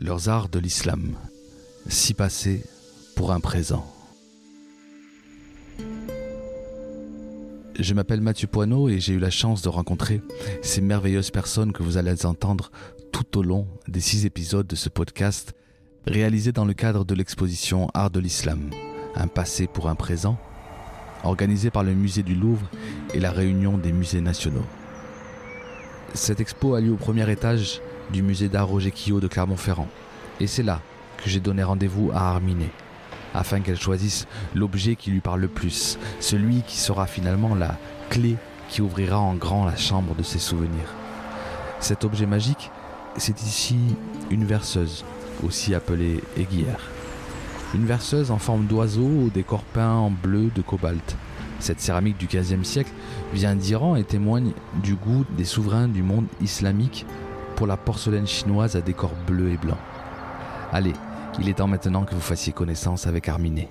leurs arts de l'islam, si passé pour un présent. Je m'appelle Mathieu Poineau et j'ai eu la chance de rencontrer ces merveilleuses personnes que vous allez entendre tout au long des six épisodes de ce podcast réalisé dans le cadre de l'exposition Art de l'Islam, un passé pour un présent, organisé par le musée du Louvre et la réunion des musées nationaux. Cette expo a lieu au premier étage du musée d'art Roger Quillot de Clermont-Ferrand. Et c'est là que j'ai donné rendez-vous à Arminet, afin qu'elle choisisse l'objet qui lui parle le plus, celui qui sera finalement la clé qui ouvrira en grand la chambre de ses souvenirs. Cet objet magique, c'est ici une verseuse, aussi appelée aiguillère. Une verseuse en forme d'oiseau au décor peint en bleu de cobalt. Cette céramique du XVe siècle vient d'Iran et témoigne du goût des souverains du monde islamique pour la porcelaine chinoise à décor bleu et blanc. Allez, il est temps maintenant que vous fassiez connaissance avec Arminet.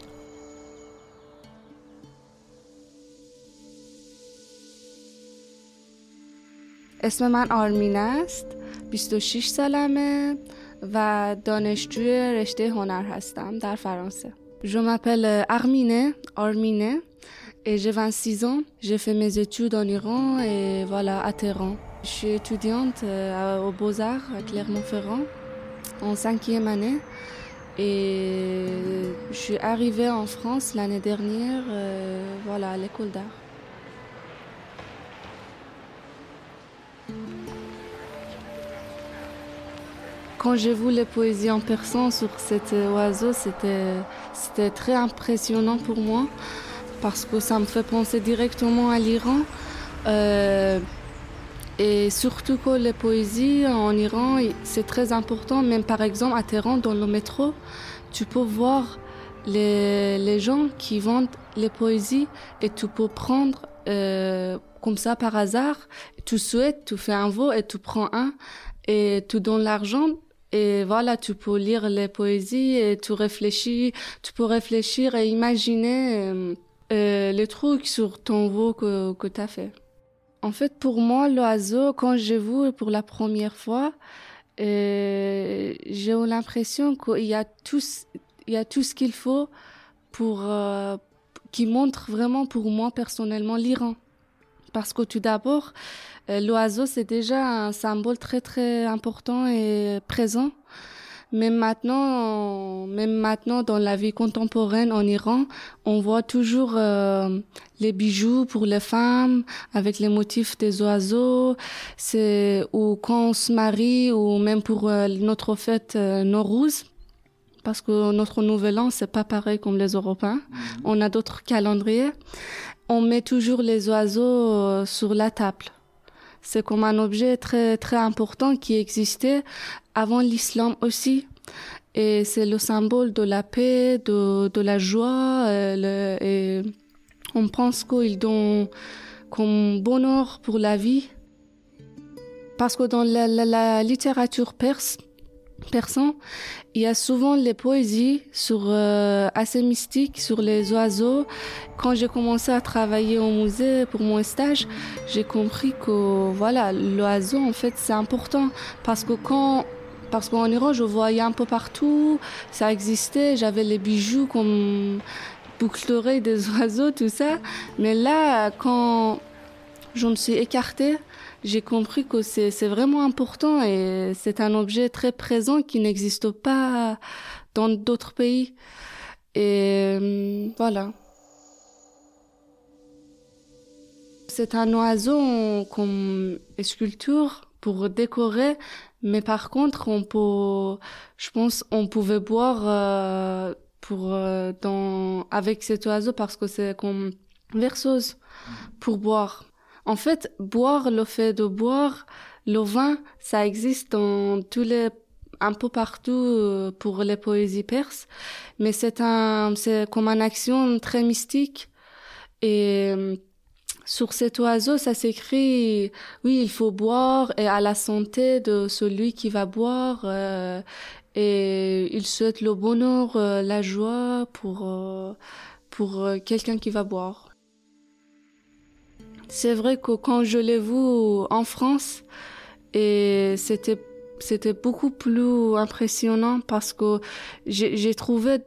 اسم من آرمین است 26 سالمه و دانشجوی رشته هنر هستم در فرانسه Je m'appelle Armine, Armine, et j'ai 26 ans. J'ai fait mes études en Iran et voilà, à Téhéran. Je suis étudiante euh, aux Beaux-Arts à Clermont-Ferrand en cinquième année. Et je suis arrivée en France l'année dernière, euh, voilà, à l'école d'art. Quand j'ai vu les poésies en persan sur cet oiseau, c'était, c'était très impressionnant pour moi parce que ça me fait penser directement à l'Iran. Euh, et surtout que les poésies en Iran, c'est très important. Même par exemple à Téhéran, dans le métro, tu peux voir les, les gens qui vendent les poésies et tu peux prendre euh, comme ça par hasard. Tu souhaites, tu fais un vote et tu prends un et tu donnes l'argent et voilà, tu peux lire les poésies et tu réfléchis, tu peux réfléchir et imaginer euh, euh, les trucs sur ton veau que, que tu as fait. En fait, pour moi, l'oiseau, quand j'ai vu pour la première fois, euh, j'ai l'impression qu'il y a tout, y a tout ce qu'il faut pour, euh, qui montre vraiment pour moi personnellement l'Iran. Parce que tout d'abord, euh, l'oiseau, c'est déjà un symbole très très important et présent. Même maintenant, même maintenant dans la vie contemporaine en Iran, on voit toujours euh, les bijoux pour les femmes avec les motifs des oiseaux. C'est ou quand on se marie ou même pour euh, notre fête euh, Nowruz parce que notre nouvel an c'est pas pareil comme les Européens. On a d'autres calendriers. On met toujours les oiseaux euh, sur la table. C'est comme un objet très très important qui existait avant l'islam aussi. Et c'est le symbole de la paix, de, de la joie. et on pense qu'ils donnent comme bonheur pour la vie. Parce que dans la- la littérature perse, persan, il y a souvent les poésies sur euh, assez mystiques sur les oiseaux. Quand j'ai commencé à travailler au musée pour mon stage, j'ai compris que voilà, l'oiseau en fait c'est important. Parce que quand parce qu'en Iran je voyais un peu partout, ça existait, j'avais les bijoux comme boucle des oiseaux tout ça, mais là quand je me suis écartée, j'ai compris que c'est vraiment important et c'est un objet très présent qui n'existe pas dans d'autres pays. Et euh, voilà. C'est un oiseau comme sculpture pour décorer, mais par contre, on peut, je pense, on pouvait boire euh, pour euh, dans avec cet oiseau parce que c'est comme verseuse pour boire. En fait, boire, le fait de boire, le vin, ça existe dans tous les un peu partout euh, pour les poésies perses, mais c'est un, c'est comme une action très mystique. Et euh, sur cet oiseau, ça s'écrit, oui, il faut boire et à la santé de celui qui va boire. euh, et il souhaite le bonheur, euh, la joie pour pour quelqu'un qui va boire. C'est vrai que quand je l'ai vu en France, et c'était c'était beaucoup plus impressionnant parce que j'ai trouvé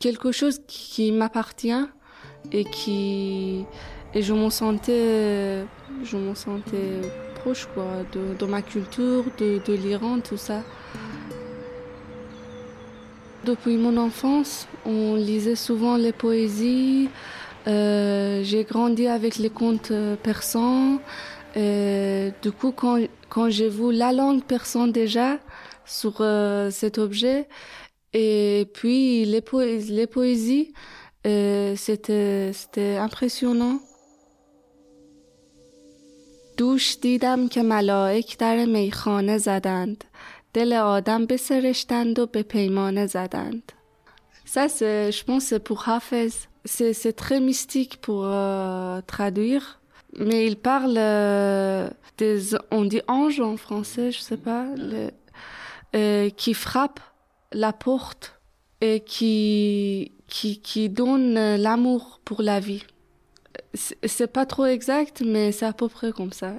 quelque chose qui m'appartient et qui et je me sentais je proche quoi de, ma culture de l'Iran tout ça. Depuis mon enfance on lisait souvent les poésies euh, j'ai grandi avec les contes euh, persans et du coup quand quand j'ai vu la langue persan déjà sur euh, cet objet et puis les, poésies, les poésies c'était c'était impressionnant دوش دیدم که ملائک در میخانه زدند دل آدم بسرشتند و به پیمانه زدند Ça, c'est, je pense, c'est pour Hafez. C'est, très mystique pour euh, traduire. Mais il parle euh, des, on dit anges en français, je sais pas, euh, qui frappe la porte et qui, qui, qui donne l'amour pour la vie. C'est pas trop exact, mais c'est à peu près comme ça.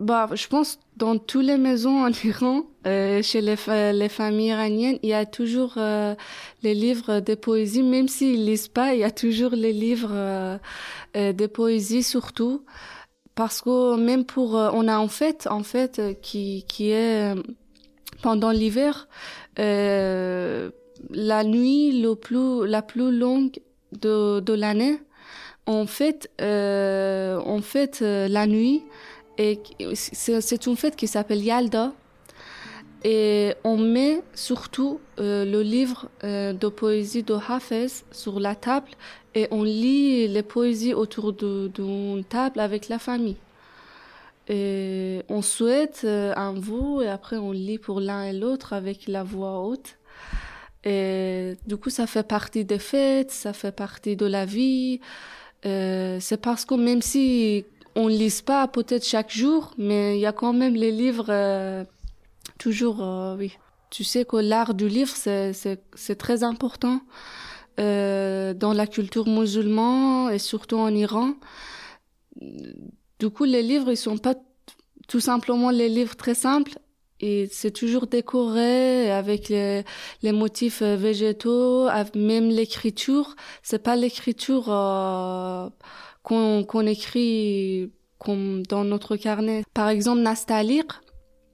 Bah, je pense dans toutes les maisons en Iran, euh, chez les, les, familles iraniennes, il y a toujours euh, les livres de poésie, même s'ils lisent pas, il y a toujours les livres euh, euh de poésie surtout, parce que même pour, euh, on a en fait, en fait, euh, qui qui est pendant l'hiver, la nuit le plus la plus longue de de l'année euh, on fête euh, la nuit et c'est une fête qui s'appelle Yalda. Et on met surtout euh, le livre euh, de poésie de Hafez sur la table et on lit les poésies autour d'une table avec la famille. Et on souhaite euh, un vous et après on lit pour l'un et l'autre avec la voix haute. Et du coup, ça fait partie des fêtes, ça fait partie de la vie. C'est parce que même si on lise pas peut-être chaque jour, mais il y a quand même les livres euh, toujours, euh, oui. Tu sais que l'art du livre, c'est, très important euh, dans la culture musulmane et surtout en Iran. Du coup, les livres, ils sont pas tout simplement les livres très simples. Et c'est toujours décoré avec les, les motifs végétaux, même l'écriture. C'est pas l'écriture qu'on écrit comme dans notre carnet. Par exemple, Nastalir,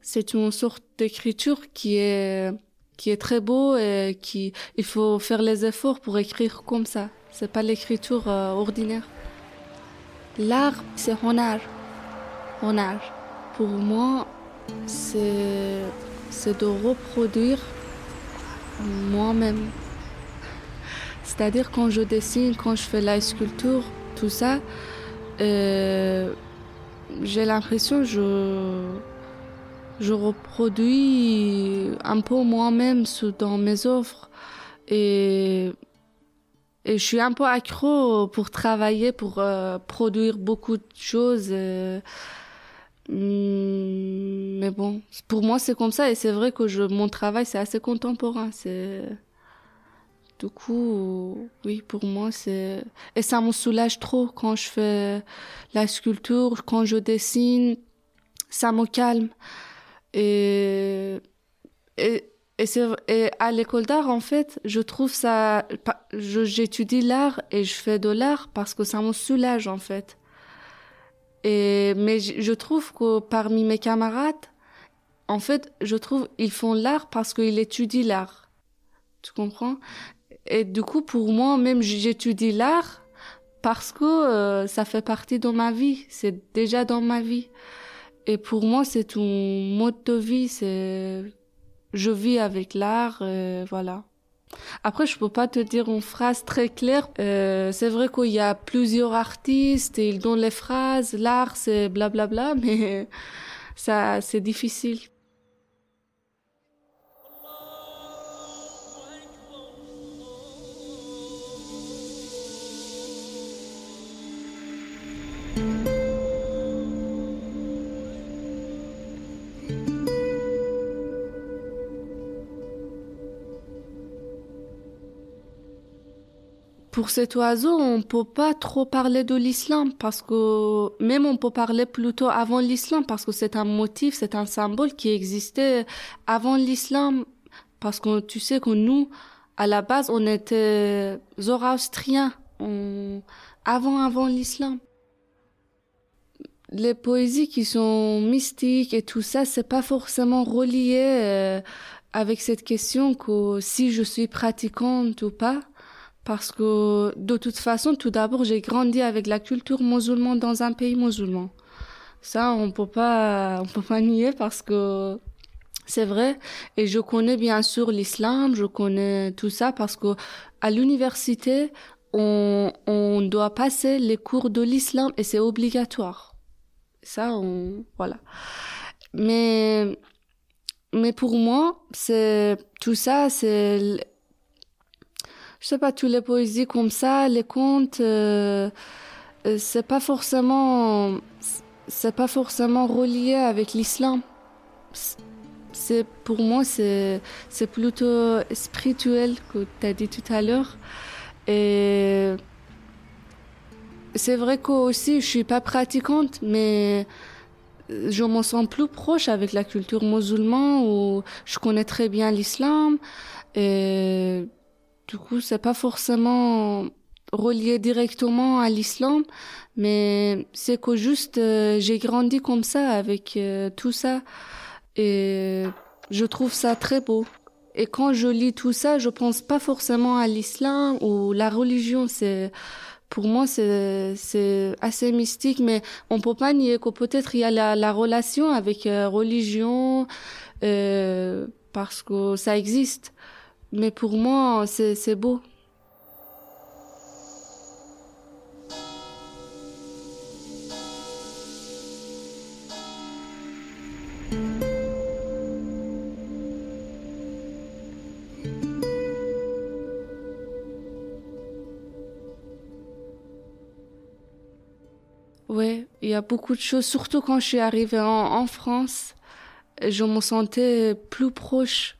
c'est une sorte d'écriture qui est qui est très beau et qui il faut faire les efforts pour écrire comme ça. C'est pas l'écriture euh, ordinaire. L'art, c'est honneur. Honneur. Pour moi, c'est c'est de reproduire moi-même. C'est-à-dire quand je dessine, quand je fais la sculpture, tout ça, euh, j'ai l'impression je je reproduis un peu moi-même dans mes œuvres et et je suis un peu accro pour travailler, pour euh, produire beaucoup de choses. Euh, mais bon, pour moi c'est comme ça et c'est vrai que je, mon travail c'est assez contemporain. C'est du coup, oui, pour moi, c'est... Et ça me soulage trop quand je fais la sculpture, quand je dessine. Ça me calme. Et, et, et, et à l'école d'art, en fait, je trouve ça... J'étudie l'art et je fais de l'art parce que ça me soulage, en fait. Et, mais je trouve que parmi mes camarades, en fait, je trouve ils font l'art parce qu'ils étudient l'art. Tu comprends? Et du coup, pour moi, même j'étudie l'art parce que euh, ça fait partie de ma vie. C'est déjà dans ma vie. Et pour moi, c'est un mode de vie. C'est, je vis avec l'art, voilà. Après, je peux pas te dire une phrase très claire. Euh, c'est vrai qu'il y a plusieurs artistes et ils donnent les phrases. L'art, c'est blablabla, mais ça, c'est difficile. Pour cet oiseau, on peut pas trop parler de l'islam parce que même on peut parler plutôt avant l'islam parce que c'est un motif, c'est un symbole qui existait avant l'islam parce que tu sais que nous, à la base, on était zoroastriens avant avant l'islam. Les poésies qui sont mystiques et tout ça, c'est pas forcément relié euh, avec cette question que si je suis pratiquante ou pas parce que de toute façon, tout d'abord, j'ai grandi avec la culture musulmane dans un pays musulman. Ça, on peut pas, on peut pas nier parce que c'est vrai. Et je connais bien sûr l'islam, je connais tout ça parce que à l'université, on, on doit passer les cours de l'islam et c'est obligatoire. Ça, on, voilà. Mais, mais pour moi, c'est, tout ça, c'est je sais pas, toutes les poésies comme ça, les contes, euh, euh, c'est pas forcément, c'est pas forcément relié avec l'islam. C'est pour moi, c'est c'est plutôt spirituel que tu as dit tout à l'heure. Et c'est vrai que aussi, je suis pas pratiquante, mais je me sens plus proche avec la culture musulmane où je connais très bien l'islam du coup, c'est pas forcément relié directement à l'islam, mais c'est que juste euh, j'ai grandi comme ça avec euh, tout ça et je trouve ça très beau. Et quand je lis tout ça, je pense pas forcément à l'islam ou la religion. C'est pour moi c'est c'est assez mystique, mais on peut pas nier que peut-être il y a la, la relation avec euh, religion parce que ça existe. Mais pour moi, c'est beau. Oui, il y a beaucoup de choses, surtout quand je suis arrivée en, en France, je me sentais plus proche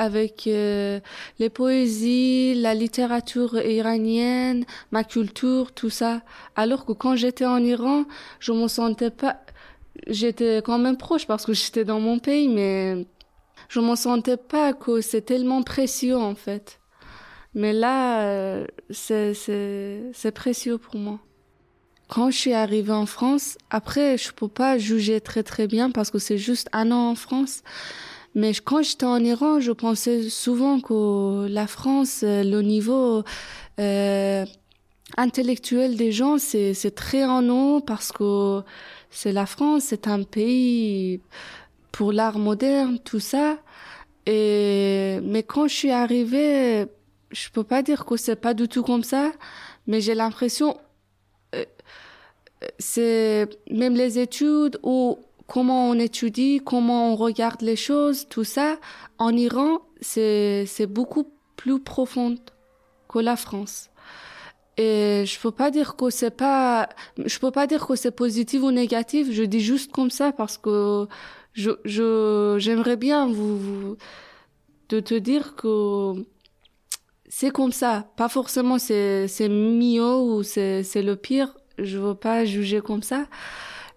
avec euh, les poésies, la littérature iranienne, ma culture, tout ça. Alors que quand j'étais en Iran, je me sentais pas, j'étais quand même proche parce que j'étais dans mon pays, mais je me sentais pas que c'est tellement précieux en fait. Mais là, euh, c'est c'est c'est précieux pour moi. Quand je suis arrivée en France, après je peux pas juger très très bien parce que c'est juste un an en France. Mais quand j'étais en Iran, je pensais souvent que la France, euh, le niveau euh, intellectuel des gens, c'est c'est très en haut parce que c'est la France, c'est un pays pour l'art moderne, tout ça. Et mais quand je suis arrivée, je peux pas dire que c'est pas du tout comme ça, mais j'ai l'impression euh, c'est même les études ou comment on étudie, comment on regarde les choses, tout ça, en Iran, c'est, beaucoup plus profond que la France. Et je peux pas dire que c'est pas, je peux pas dire que c'est positif ou négatif, je dis juste comme ça parce que je, je, j'aimerais bien vous, vous, de te dire que c'est comme ça. Pas forcément c'est, c'est mieux ou c'est, c'est le pire. Je veux pas juger comme ça.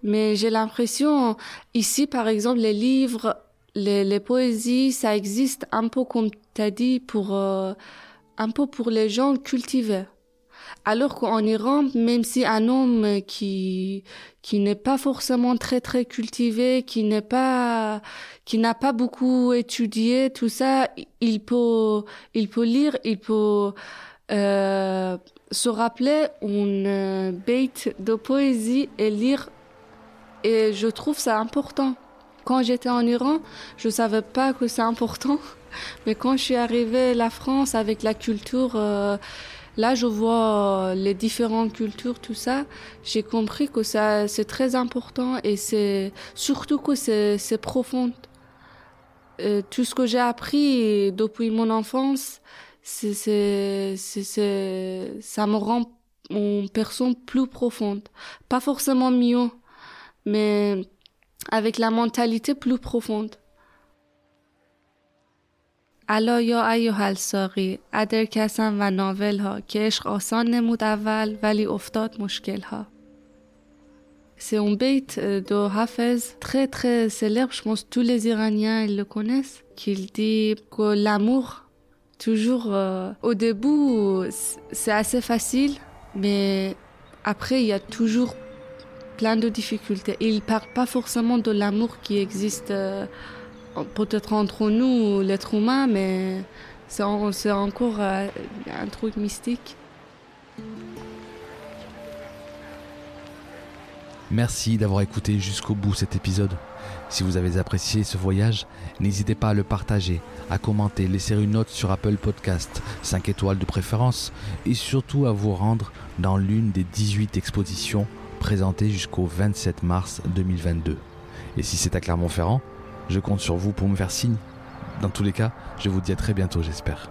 Mais j'ai l'impression, ici, par exemple, les livres, les, les poésies, ça existe un peu comme tu as dit, pour, euh, un peu pour les gens cultivés. Alors qu'en Iran, même si un homme qui qui n'est pas forcément très très cultivé, qui n'est pas qui n'a pas beaucoup étudié tout ça, il peut il peut lire, il peut euh, se rappeler une bête de poésie et lire et je trouve ça important. Quand j'étais en Iran, je savais pas que c'est important. Mais quand je suis arrivée à la France avec la culture, euh, là je vois les différentes cultures, tout ça, j'ai compris que ça c'est très important et c'est surtout que c'est profond. Euh, tout ce que j'ai appris depuis mon enfance, ça me rend une personne plus profonde, pas forcément mieux mais avec la mentalité plus profonde. الا یا ایها الساقی ادر کسم و ناول ها که عشق آسان نمود اول ولی افتاد مشکل ها C'est un bait de Hafez très très célèbre, je pense que tous les Iraniens ils le connaissent, qu'il dit que l'amour, toujours euh, au début, c'est assez facile, mais après il y a toujours plein de difficultés. Il ne parle pas forcément de l'amour qui existe euh, peut-être entre nous, l'être humain, mais c'est encore euh, un truc mystique. Merci d'avoir écouté jusqu'au bout cet épisode. Si vous avez apprécié ce voyage, n'hésitez pas à le partager, à commenter, laisser une note sur Apple Podcast, 5 étoiles de préférence, et surtout à vous rendre dans l'une des 18 expositions présentées jusqu'au 27 mars 2022. Et si c'est à Clermont-Ferrand, je compte sur vous pour me faire signe. Dans tous les cas, je vous dis à très bientôt, j'espère.